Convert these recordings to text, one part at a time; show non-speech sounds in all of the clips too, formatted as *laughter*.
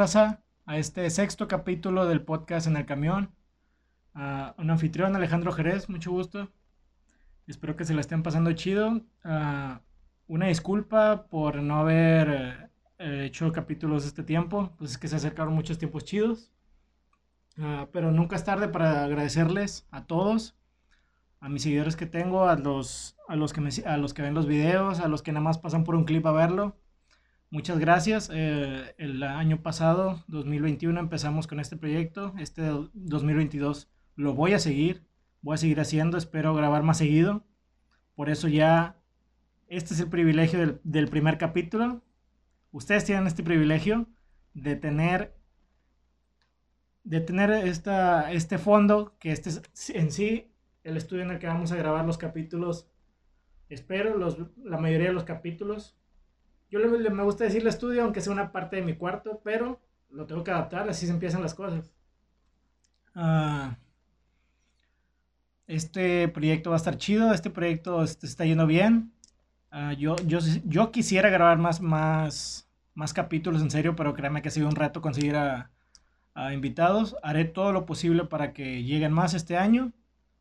a este sexto capítulo del podcast en el camión. A un anfitrión, Alejandro Jerez, mucho gusto. Espero que se la estén pasando chido. Una disculpa por no haber eh, hecho capítulos este tiempo, pues es que se acercaron muchos tiempos chidos. Pero nunca es tarde para agradecerles a todos, a mis seguidores que tengo, a los, a los, que, a los que ven los videos, a los que nada más pasan por un clip a verlo. Muchas gracias. Eh, el año pasado, 2021, empezamos con este proyecto. Este 2022 lo voy a seguir. Voy a seguir haciendo. Espero grabar más seguido. Por eso ya, este es el privilegio del, primer capítulo. Ustedes tienen este privilegio de tener de tener esta, este fondo, que este es en sí el estudio en el que vamos a grabar los capítulos. Espero los, la mayoría de los capítulos. Yo le, me gusta decirle estudio, aunque sea una parte de mi cuarto, pero lo tengo que adaptar, así se empiezan las cosas. Ah, este proyecto va a estar chido, este proyecto este, está yendo bien. Ah, yo, yo, yo quisiera grabar más, más, más capítulos en serio, pero créanme que ha sido un reto conseguir a invitados. Haré todo lo posible para que lleguen más este año.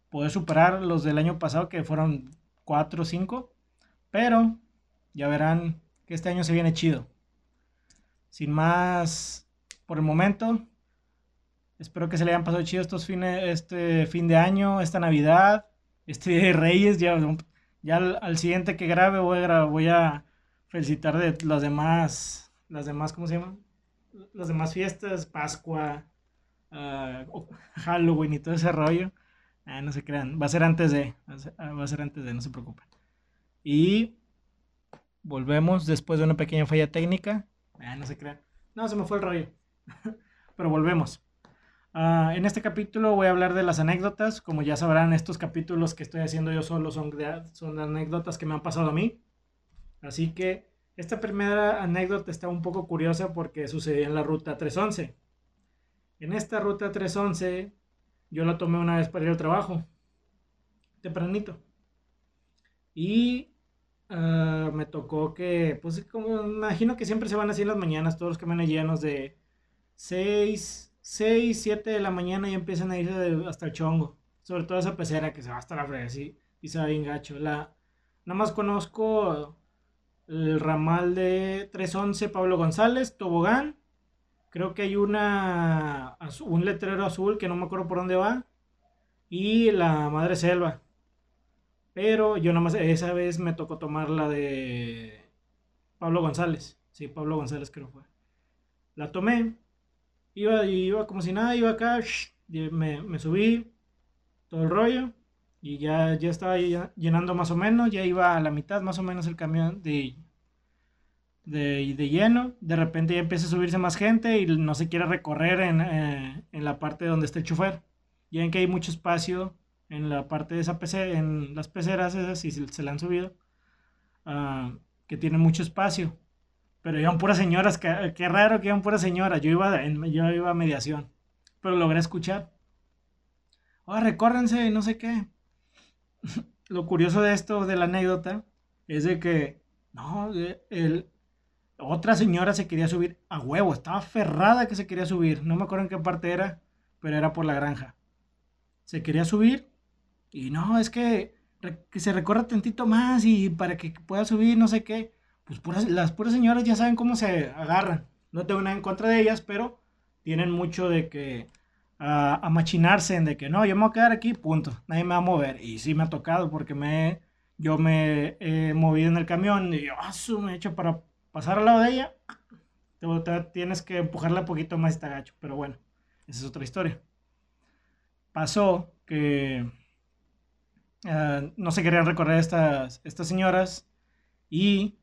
Poder superar los del año pasado, que fueron 4 o 5. Pero ya verán que este año se viene chido. Sin más por el momento, espero que se le hayan pasado chido estos fines, este fin de año, esta Navidad, este de Reyes. Ya, ya al, siguiente que grabe voy a, voy a felicitar de las demás, las demás, ¿cómo se llaman? Las demás fiestas, Pascua, ah, Halloween y todo ese rollo. Ah, no se crean, va a ser antes de, va a ser antes de, no se preocupen. Y Volvemos después de una pequeña falla técnica. Ah, no se crean. No, se me fue el rollo. *laughs* Pero volvemos. Ah, en este capítulo voy a hablar de las anécdotas. Como ya sabrán, estos capítulos que estoy haciendo yo solo son, son anécdotas que me han pasado a mí. Así que esta primera anécdota está un poco curiosa porque sucedió en la ruta 311. En esta ruta 311 yo la tomé una vez para ir al trabajo. Tempranito. Y Ah, me tocó que, pues como imagino que siempre se van así en las mañanas, todos los camiones llenos de 6, 6, 7 de la mañana y empiezan a irse hasta el chongo. Sobre todo esa pecera que se va hasta la frega, así, y se va bien gacho. La, nada más conozco el ramal de 311 Pablo González, Tobogán. Creo que hay una, un letrero azul que no me acuerdo por dónde va. Y la Madre Selva. Pero yo nada más esa vez me tocó tomar la de Pablo González. Sí, Pablo González creo fue. La tomé. Iba, iba como si nada, iba acá. me, me, subí. Todo el rollo. Y ya, ya estaba llenando más o menos. Ya iba a la mitad más o menos el camión de, de, de lleno. De repente ya empieza a subirse más gente y no se quiere recorrer en, eh, en la parte donde está el chofer. Ya ven que hay mucho espacio en la parte de esa PC, en las peceras esas, si se, la han subido, ah, que tienen mucho espacio. Pero iban puras señoras, qué, qué raro que iban puras señoras. Yo iba, yo iba a mediación, pero logré escuchar. Oh, recórrense, no sé qué. *laughs* Lo curioso de esto, de la anécdota, es de que, no, el, otra señora se quería subir a huevo, estaba aferrada que se quería subir. No me acuerdo en qué parte era, pero era por la granja. Se quería subir y no, es que, que se recorra tantito más y para que pueda subir, no sé qué. Pues las puras señoras ya saben cómo se agarran. No tengo nada en contra de ellas, pero tienen mucho de que a, machinarse en de que no, yo me voy a quedar aquí, punto. Nadie me va a mover. Y sí me ha tocado porque me, yo me he movido en el camión y yo, ah, me he hecho para pasar al lado de ella. Te, tienes que empujarla un poquito más y te agacho. Pero bueno, esa es otra historia. Pasó que Ah, no se querían recorrer estas, estas señoras y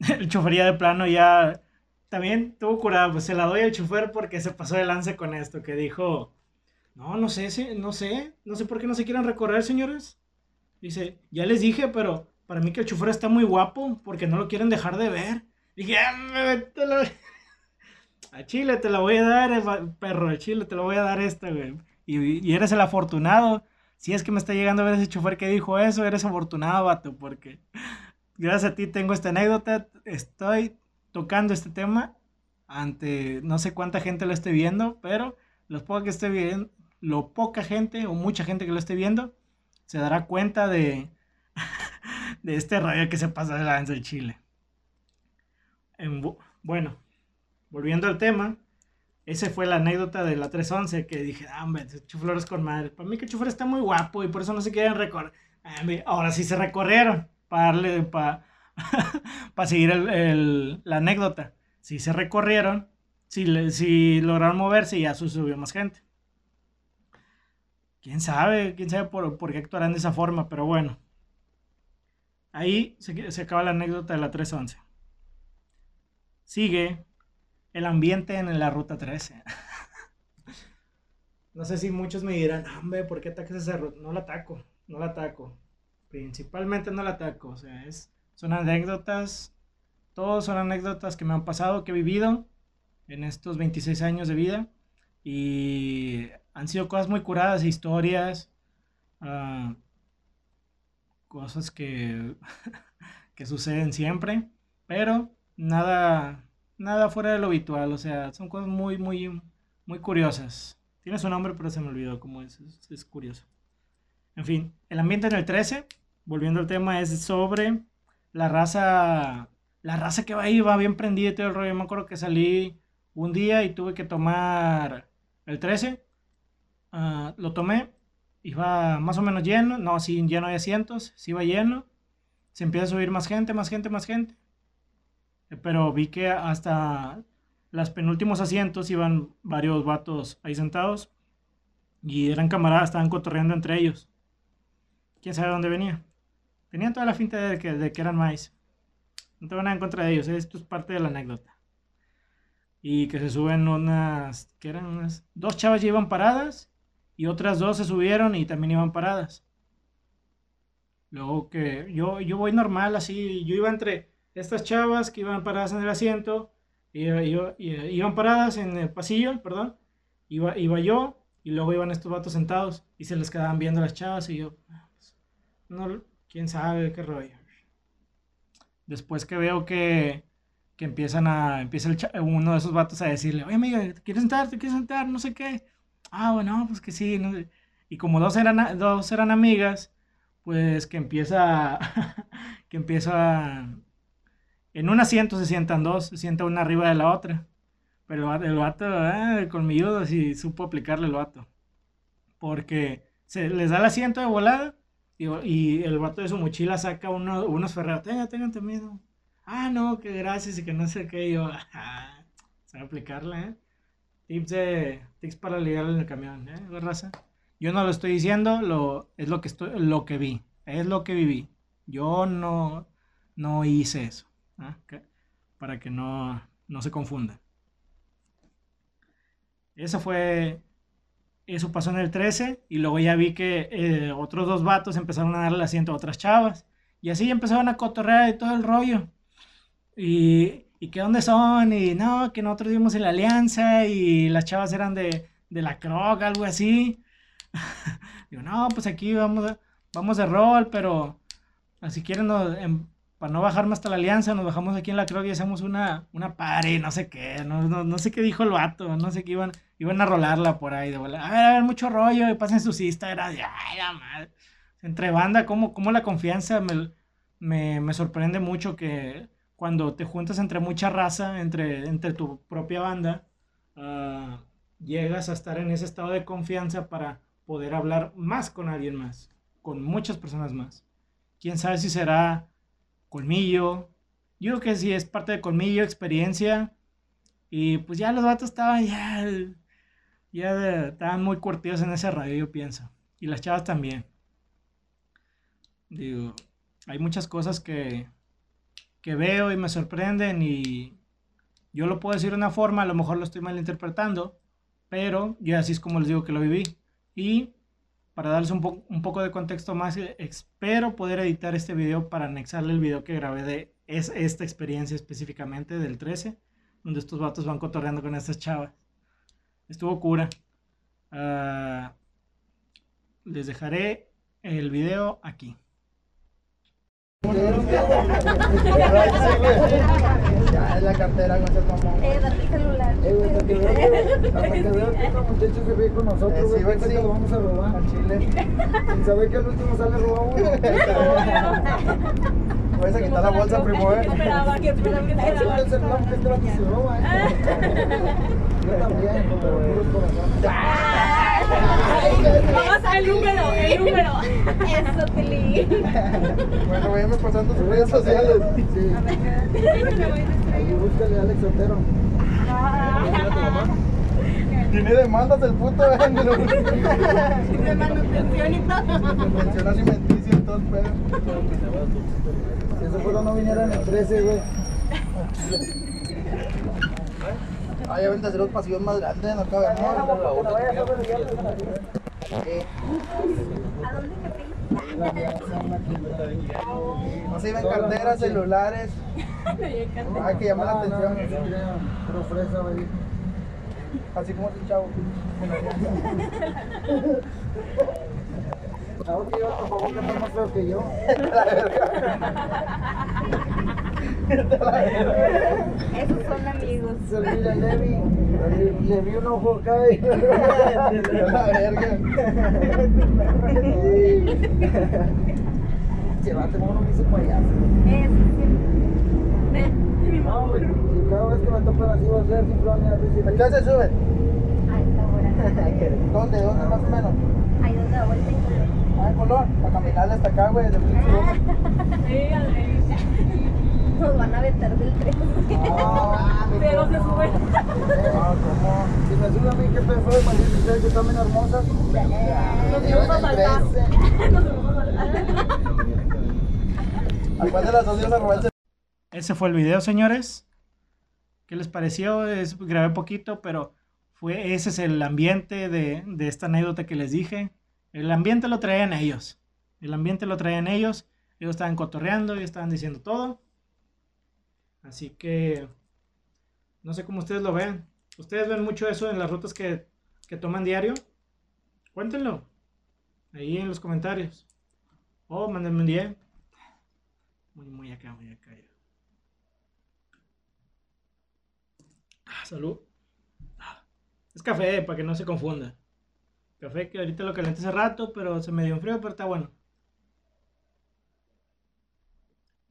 *laughs* el chofería de plano ya también tuvo curado, pues se la doy al chofer porque se pasó de lance con esto, que dijo, no, no sé, no sé, no sé por qué no se quieren recorrer, señores. Dice, ya les dije, pero para mí que el chofer está muy guapo porque no lo quieren dejar de ver. Dije, ah, *laughs* a Chile te la voy a dar, eh, perro, a Chile te lo voy a dar esta, güey. Y, y eres el afortunado si es que me está llegando a ver ese chofer que dijo eso, eres afortunado, vato, porque gracias a ti tengo esta anécdota, estoy tocando este tema ante no sé cuánta gente lo esté viendo, pero los poco que esté viendo, lo poca gente o mucha gente que lo esté viendo se dará cuenta de, *laughs* de este rayo que se pasa de la danza de Chile. bueno, volviendo al tema, esa fue la anécdota de la 311 que dije, ah, hombre, Chuflores con madre. Para mí que Chuflores está muy guapo y por eso no se quieren recorrer. Ah, ahora sí se recorrieron para darle, para, *laughs* para seguir la anécdota. Sí se recorrieron, si, si lograron moverse y ya subió más gente. Quién sabe, quién sabe por, por qué actuarán de esa forma, pero bueno. Ahí se, se acaba la anécdota de la 311. Sigue el ambiente en la ruta 13. no sé si muchos me dirán, hombre, ¿por qué atacas esa ruta? No la ataco, no la ataco. Principalmente no la ataco. O sea, es, son anécdotas, todos son anécdotas que me han pasado, que he vivido en estos 26 años de vida. Y han sido cosas muy curadas, historias, uh, cosas que, *laughs* que suceden siempre, pero nada, nada fuera de lo habitual, o sea, son cosas muy, muy, muy curiosas. Tiene su nombre, pero se me olvidó cómo es, es, curioso. En fin, el ambiente en el 13, volviendo al tema, es sobre la raza, la raza que va ahí, va bien prendida y todo el rollo. me acuerdo que salí un día y tuve que tomar el 13, ah, lo tomé, iba más o menos lleno, no, sí, lleno de asientos, sí iba lleno, se empieza a subir más gente, más gente, más gente pero vi que hasta los penúltimos asientos iban varios vatos ahí sentados y eran camaradas, estaban cotorreando entre ellos. ¿Quién sabe dónde venía? Tenían toda la finta de que, de que eran maíz. No tengo nada en contra de ellos, esto es parte de la anécdota. Y que se suben unas, que eran unas, dos chavas ya iban paradas y otras dos se subieron y también iban paradas. Luego que yo, yo voy normal así, yo iba entre estas chavas que iban paradas en el asiento, iban paradas en el pasillo, perdón, iba, iba yo y luego iban estos vatos sentados y se les quedaban viendo las chavas y yo, no, quién sabe qué rollo. Después que veo que, que empiezan a, empieza uno de esos vatos a decirle, oye amiga, ¿te quieres sentar? ¿Te quieres sentar? No sé qué. Ah, bueno, pues que sí. Y como dos eran, dos eran amigas, pues que empieza, *laughs* que empieza en un asiento se sientan dos, se sienta una arriba de la otra. Pero el vato, ah, el colmilludo, sí supo aplicarle el vato. Porque se les da el asiento de volada y, el vato de su mochila saca uno, unos ferreros. Tengan, tengan miedo. Ah, no, que gracias y que no sé qué. yo, ah, se va a aplicarla, ¿eh? Tips, de, tips para ligarle en el camión, ¿eh? Raza. Yo no lo estoy diciendo, lo, es lo que, estoy, lo que vi, es lo que viví. Yo no, no hice eso. ¿Ah? para que no, se confunda. Eso fue, eso pasó en el 13 y luego ya vi que eh, otros dos vatos empezaron a darle asiento a otras chavas y así empezaron a cotorrear y todo el rollo. Y, y que dónde son y no, que nosotros vimos en la alianza y las chavas eran de, la croc, algo así. *laughs* Digo, no, pues aquí vamos, vamos de rol, pero si quieren nos, em, para no bajarme hasta la alianza, nos bajamos aquí en la Croc y hacemos una, una pare, no sé qué, no, no, sé qué dijo el vato, no sé qué iban, iban a rolarla por ahí, de bola. A ver, a ver, mucho rollo, y pasen sus Instagram, ay, la madre. Entre banda, como, como la confianza me, me, sorprende mucho que cuando te juntas entre mucha raza, entre, entre tu propia banda, ah, llegas a estar en ese estado de confianza para poder hablar más con alguien más, con muchas personas más. Quién sabe si será colmillo. Yo creo que sí es parte de colmillo, experiencia. Y pues ya los vatos estaban ya, ya estaban muy curtidos en ese radio, yo pienso. Y las chavas también. Digo, hay muchas cosas que, que veo y me sorprenden y yo lo puedo decir de una forma, a lo mejor lo estoy malinterpretando, pero yo así es como les digo que lo viví. Y para darles un, poco de contexto más, eh, espero poder editar este video para anexarle el video que grabé de es, esta experiencia específicamente del 13, donde estos vatos van cotorreando con estas chavas. Estuvo cura. Ah, les dejaré el video aquí. *laughs* Ah, la cartera con ese mamón. Eh, date el celular. Eh, hasta que veo que, hasta que veo que *laughs* esta muchacha se ve con Eh, nosotros, sí, güey, piensa sí. que lo vamos a robar. Al chile. *laughs* Sin saber que el último sale robado uno. *laughs* Vas a quitar la bolsa, primo, eh. ¿Qué esperaba? ¿Qué esperaba? ¿Qué Ah, sí, el esperaba? celular porque este vato se roba, eh. Yo también, pero puros corazones. Vamos al número, el número. Eso, Tili. Bueno, váyame pasando sus redes sociales. Sí. A ver, Ahí búscale a Alex Otero. Tiene demandas el puto, eh. De manutención y todo. Pensión alimenticia y todo el pedo. Si ese fuera no viniera en el 13, güey. Ya ven de hacer los pasillos más grandes, no cabemos. ¿A dónde te No se ven carteras, celulares. Ay, que llama la atención. Pero fresa, güey. Así como ese chavo. Ahora que yo tampoco que está más feo que yo. *laughs* Esos son amigos. Se mira Levi. Le, le vi un ojo acá y... La verga. Se va a tener uno que dice payaso. Eso, sí. No. Si cada vez que me tocan así va a ser van a decir... ¿A qué se sube? A esta hora. *laughs* ¿Dónde? ¿Dónde más o menos? Ahí donde da vuelta y vuelve. Ah, en Colón. Para caminarle hasta acá, güey. De *laughs* pinche boca. Nos van a aventar del tren. Ah, *laughs* Pero se sube. Ah, ¿cómo? Si me sube a mí, ¿qué? Imagínate ustedes que están bien hermosas. Nos Llevan vamos a el saltar. 13. *laughs* Nos vamos a saltar. *laughs* ¿A cuál de las dos días a robar el Ese fue el video, señores. ¿Qué les pareció? Es, grabé poquito, pero fue, ese es el ambiente de, de esta anécdota que les dije. El ambiente lo traían ellos. El ambiente lo traían ellos. Ellos estaban cotorreando, ellos estaban diciendo todo. Así que no sé cómo ustedes lo vean. ¿Ustedes ven mucho eso en las rutas que, que toman diario? Cuéntenlo. Ahí en los comentarios. O mándenme un DM. Muy, muy acá, muy acá. Ah, salud. Ah, Es café, para que no se confunda. Café que ahorita lo calenté hace rato, pero se me dio en frío, pero está bueno.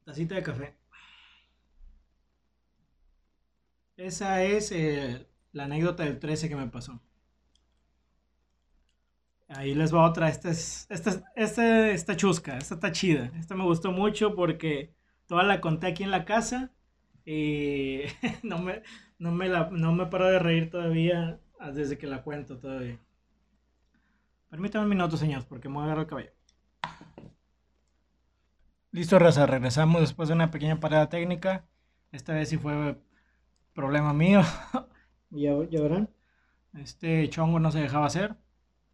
Tacita de café. Esa es eh, la anécdota del 13 que me pasó. Ahí les va otra. Esta es, esta, es- esta está chusca, esta está chida. Esta me gustó mucho porque toda la conté aquí en la casa y *laughs* no me, no me, la, no me paro de reír todavía ah, desde que la cuento todavía. Permítame un minuto, señores, porque me voy a agarrar el cabello. Listo, raza, regresamos después de una pequeña parada técnica. Esta vez sí fue problema mío. *laughs* ya, ya verán. Este chongo no se dejaba hacer,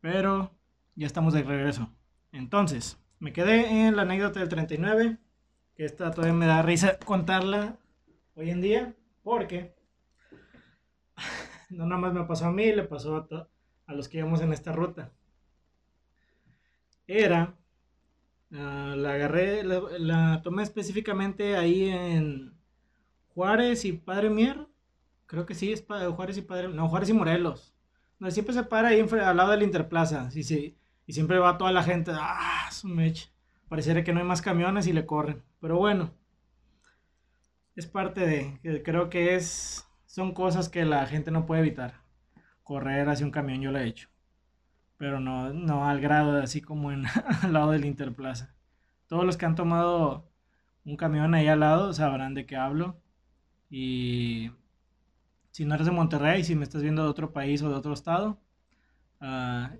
pero ya estamos de regreso. Entonces, me quedé en la anécdota del 39, que esta todavía me da risa contarla hoy en día, porque *laughs* no nada más me pasó a mí, le pasó a, a los que íbamos en esta ruta. Era, ah, la agarré, la, la tomé específicamente ahí en Juárez y Padre Mier. Creo que sí, es Pa- Juárez y Padre, no, Juárez y Morelos. No, siempre se para ahí al lado de la Interplaza. Sí, sí. Y siempre va toda la gente. Ah, su mecha. Pareciera que no hay más camiones y le corren. Pero bueno. Es parte de. Creo que es. Son cosas que la gente no puede evitar. Correr hacia un camión yo lo he hecho. Pero no, no al grado de así como en, *laughs* al lado del Interplaza. Todos los que han tomado un camión ahí al lado sabrán de qué hablo. Y si no eres de Monterrey, si me estás viendo de otro país o de otro estado, ah,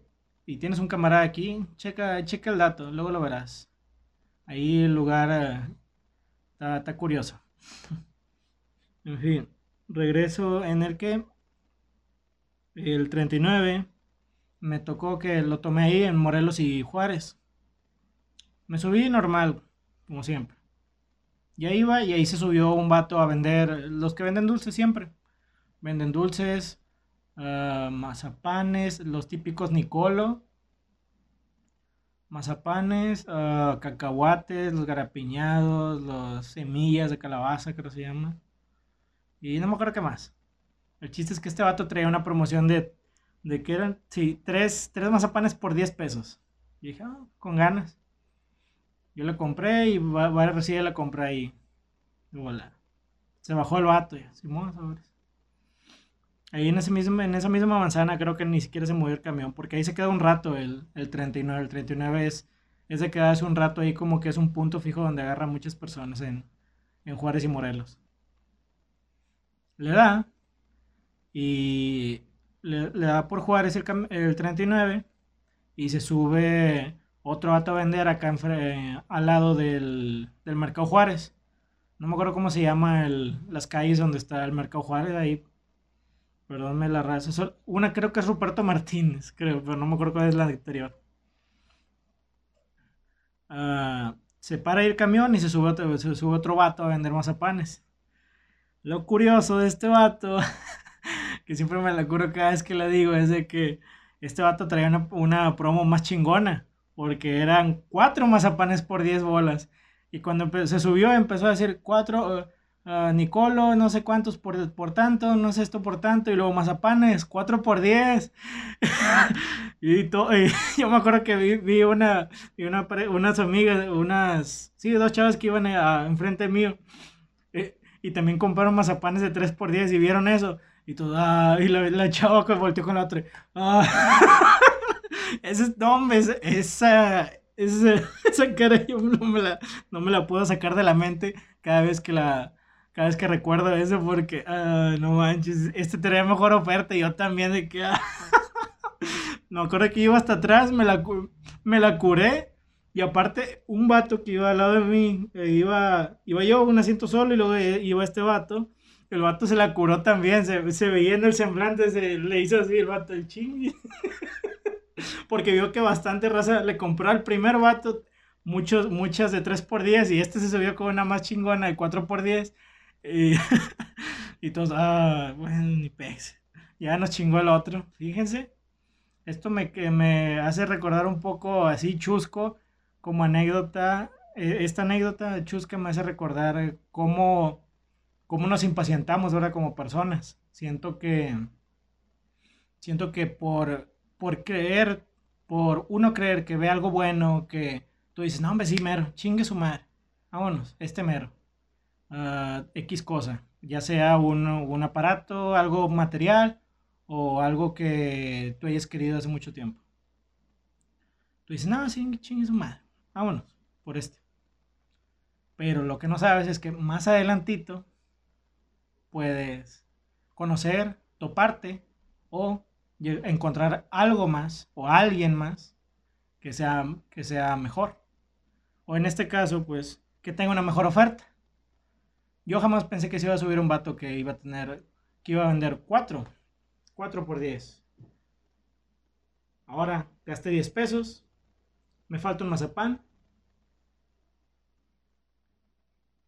y tienes un camarada aquí, checa, checa el dato, luego lo verás. Ahí el lugar ah, está, curioso. *laughs* en fin, regreso en el que el 39 me tocó que lo tomé ahí en Morelos y Juárez. Me subí normal, como siempre. Y ahí iba y ahí se subió un vato a vender, los que venden dulces siempre. Venden dulces, ah, mazapanes, los típicos Nicolo. Mazapanes, ah, cacahuates, los garapiñados, las semillas de calabaza, creo que se llama. Y no me acuerdo qué más. El chiste es que este vato traía una promoción de, de que eran, sí, tres, tres mazapanes por 10 pesos. Y dije, ah, con ganas. Yo la compré y varias veces la compré ahí. Y voilà. Se bajó el vato y Simón, sabes. Ahí en, ese mismo, en esa misma manzana creo que ni siquiera se movió el camión, porque ahí se queda un rato el, el 39. El 39 es, es de quedarse un rato ahí como que es un punto fijo donde agarra muchas personas en, en Juárez y Morelos. Le da y le, da por Juárez el, el 39 y se sube otro vato a vender acá al lado del, del Mercado Juárez. No me acuerdo cómo se llama el, las calles donde está el Mercado Juárez, ahí Perdónme la raza. Una creo que es Ruperto Martínez, creo, pero no me acuerdo cuál es la anterior. Uh, se para el camión y se sube, otro, se vato a vender mazapanes. Lo curioso de este vato, *laughs* que siempre me la curo cada vez que la digo, es de que este vato traía una, promo más chingona, porque eran cuatro mazapanes por 10 bolas. Y cuando se subió empezó a decir cuatro, Nicolo, no sé cuántos por, por tanto, no sé esto por tanto, y luego mazapanes, 4 por 10. *laughs* y, *laughs* yo me acuerdo que vi, una, vi una, unas amigas, unas, sí, dos chavas que iban a, enfrente mío, eh, y también compraron mazapanes de 3 por 10 y vieron eso. Y todo, ah, y la, la chava que volteó con la otra. Ah. *laughs* Ese, esa, esa, esa cara yo no me, la, no me la puedo sacar de la mente cada vez que la, cada vez que recuerdo eso porque, ah, no manches, este tenía mejor oferta y yo también de que, ah, *laughs* no acuerdo que iba hasta atrás, me la, me la curé y aparte un vato que iba al lado de mí, eh, iba, iba yo un asiento solo y luego eh, iba este vato, el vato se la curó también, se, se veía en el semblante, se le hizo así el vato, el ching. *laughs* Porque vio que bastante raza le compró al primer vato muchos, muchas de 3x10 y este se subió con una más chingona de 4x10 y, *laughs* y todos, ah, bueno, ni pez. Ya nos chingó el otro. Fíjense. Esto me, me hace recordar un poco así chusco, como anécdota. E, esta anécdota chusca me hace recordar cómo, cómo nos impacientamos ahora como personas. Siento que, siento que por, por creer, por uno creer que ve algo bueno, que tú dices, no, hombre, sí, mero, chingue su madre. Vámonos, este mero uh, X cosa, ya sea un, un, aparato, algo material o algo que tú hayas querido hace mucho tiempo. Tú dices, no, sí, chingue su madre, vámonos por este. Pero lo que no sabes es que más adelantito puedes conocer, toparte o encontrar algo más o alguien más que sea, que sea mejor. O en este caso, pues, que tenga una mejor oferta. Yo jamás pensé que se iba a subir un vato que iba a tener, que iba a vender 4, 4 por 10. Ahora gasté 10 pesos, me falta un mazapán.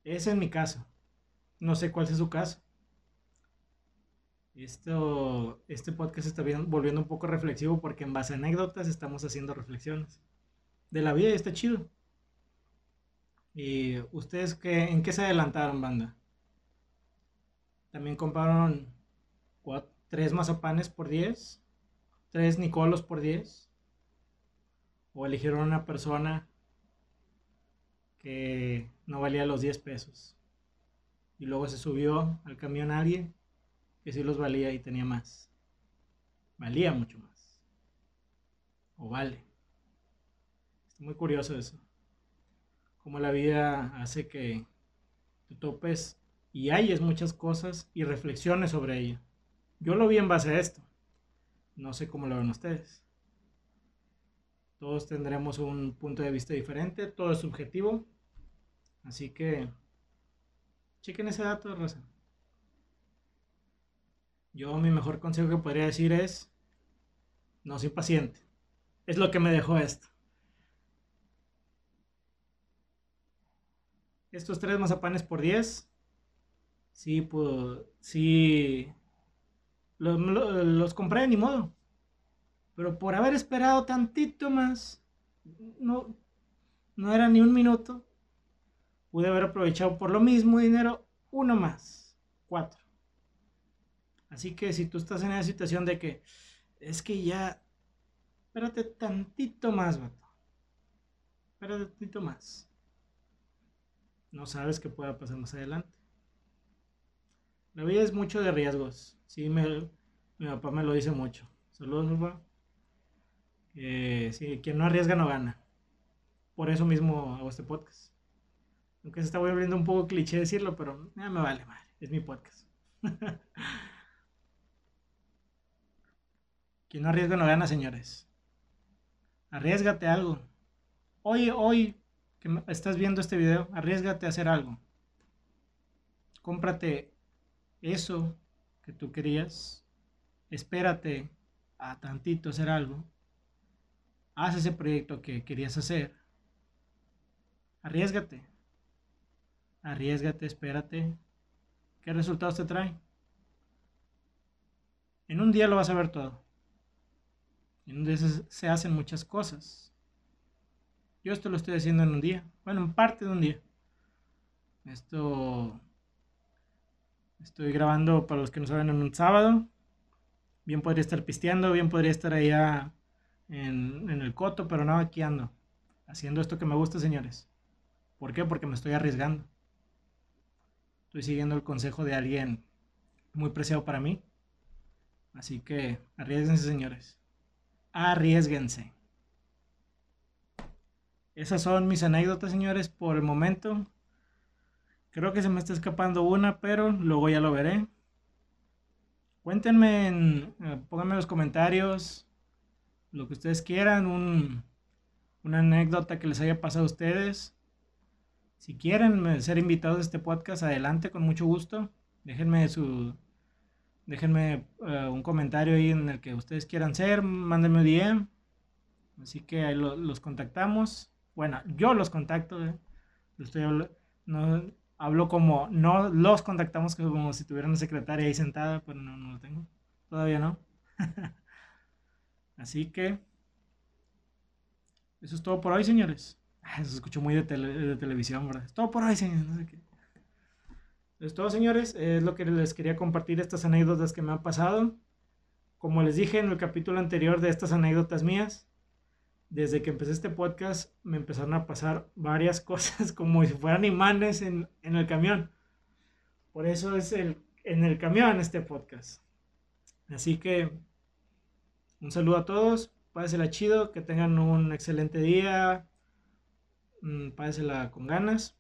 Ese es mi caso. No sé cuál es su caso. Esto, este podcast está volviendo un poco reflexivo porque en base a anécdotas estamos haciendo reflexiones de la vida y está chido. ¿Y ustedes qué, en qué se adelantaron, banda? También compraron tres mazapanes por 10, tres Nicolos por 10. O eligieron una persona que no valía los 10 pesos. Y luego se subió al camión alguien que sí los valía y tenía más. Valía mucho más. O vale. Es muy curioso eso cómo la vida hace que te topes y hayes muchas cosas y reflexiones sobre ello. Yo lo vi en base a esto. No sé cómo lo ven ustedes. Todos tendremos un punto de vista diferente, todo es subjetivo. Así que chequen ese dato, Rosa. Yo mi mejor consejo que podría decir es, no soy paciente. Es lo que me dejó esto. Estos tres mazapanes por 10, sí, pues, sí, los, los, compré ni modo. Pero por haber esperado tantito más, no, no era ni un minuto, pude haber aprovechado por lo mismo dinero uno más, cuatro. Así que si tú estás en esa situación de que es que ya, espérate tantito más, vato. Espérate tantito más. No sabes qué pueda pasar más adelante. La vida es mucho de riesgos. Sí, me, mi papá me lo dice mucho. Saludos, papá. Eh, sí, quien no arriesga no gana. Por eso mismo hago este podcast. Aunque se está volviendo un poco cliché decirlo, pero ya me vale, madre. Es mi podcast. *laughs* quien no arriesga no gana, señores. Arriesgate algo. Hoy, hoy que estás viendo este video, arriesgate a hacer algo. Cómprate eso que tú querías. Espérate a tantito hacer algo. Haz ese proyecto que querías hacer. Arriesgate. Arriesgate, espérate. ¿Qué resultados te trae? En un día lo vas a ver todo. En un día se hacen muchas cosas. Yo esto lo estoy haciendo en un día. Bueno, en parte de un día. Esto estoy grabando, para los que no saben, en un sábado. Bien podría estar pisteando, bien podría estar allá en, el coto, pero no, aquí ando. Haciendo esto que me gusta, señores. ¿Por qué? Porque me estoy arriesgando. Estoy siguiendo el consejo de alguien muy preciado para mí. Así que arriesguense, señores. Arriesguense. Esas son mis anécdotas, señores, por el momento. Creo que se me está escapando una, pero luego ya lo veré. Cuéntenme, en, eh, pónganme en los comentarios lo que ustedes quieran, una anécdota que les haya pasado a ustedes. Si quieren ser invitados a este podcast, adelante, con mucho gusto. Déjenme su, déjenme eh, un comentario ahí en el que ustedes quieran ser, mándenme un DM. Así que ahí los contactamos. Bueno, yo los contacto. Eh. Estoy no, hablo como, no los contactamos como si tuvieran una secretaria ahí sentada, pero no, no lo tengo. Todavía no. *laughs* Así que, eso es todo por hoy, señores. Eso se escuchó muy de, televisión, ¿verdad? Es todo por hoy, señores. No. Es todo, señores. Es lo que les quería compartir estas anécdotas que me han pasado. Como les dije en el capítulo anterior de estas anécdotas mías, desde que empecé este podcast me empezaron a pasar varias *laughs* cosas como si fueran imanes en, el camión. Por eso es el, en el camión este podcast. Así que un saludo a todos, pásela chido, que tengan un excelente día, mm, pásela con ganas.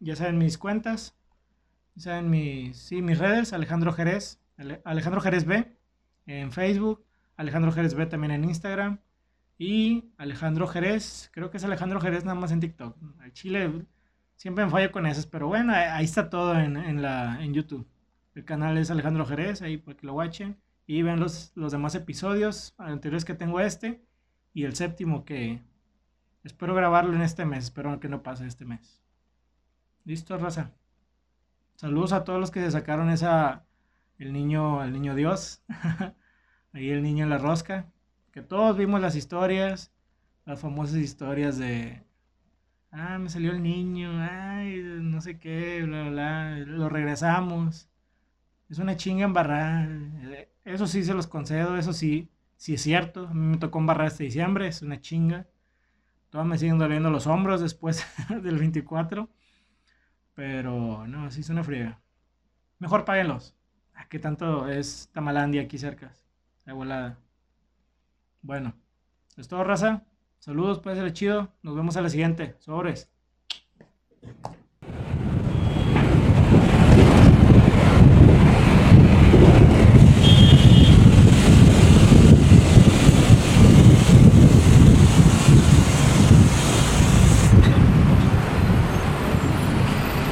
Ya saben mis cuentas, ya saben mis, sí, mis redes, Alejandro Jerez, Alejandro Jerez B en Facebook, Alejandro Jerez B también en Instagram. Y Alejandro Jerez, creo que es Alejandro Jerez nada más en TikTok. El Chile siempre me fallo con esas, pero bueno, ahí está todo en, la, en YouTube. El canal es Alejandro Jerez, ahí para que lo watchen. Y vean los, los demás episodios anteriores que tengo este. Y el séptimo que espero grabarlo en este mes. Espero que no pase este mes. Listo, raza. Saludos a todos los que se sacaron esa. El niño, el niño Dios. *laughs* ahí el niño en la rosca todos vimos las historias, las famosas historias de, ah, me salió el niño, ay, no sé qué, bla, bla, lo regresamos. Es una chinga embarrar. Eso sí se los concedo, eso sí, sí es cierto. A mí me tocó embarrar este diciembre, es una chinga. Todavía me siguen doliendo los hombros después *laughs* del 24. Pero no, así es una friega. Mejor páguenlos. Ah, ¿Qué tanto es Tamalandia aquí cerca? La volada. Bueno, es todo, raza. Saludos, puede ser chido. Nos vemos a la siguiente. Sobres.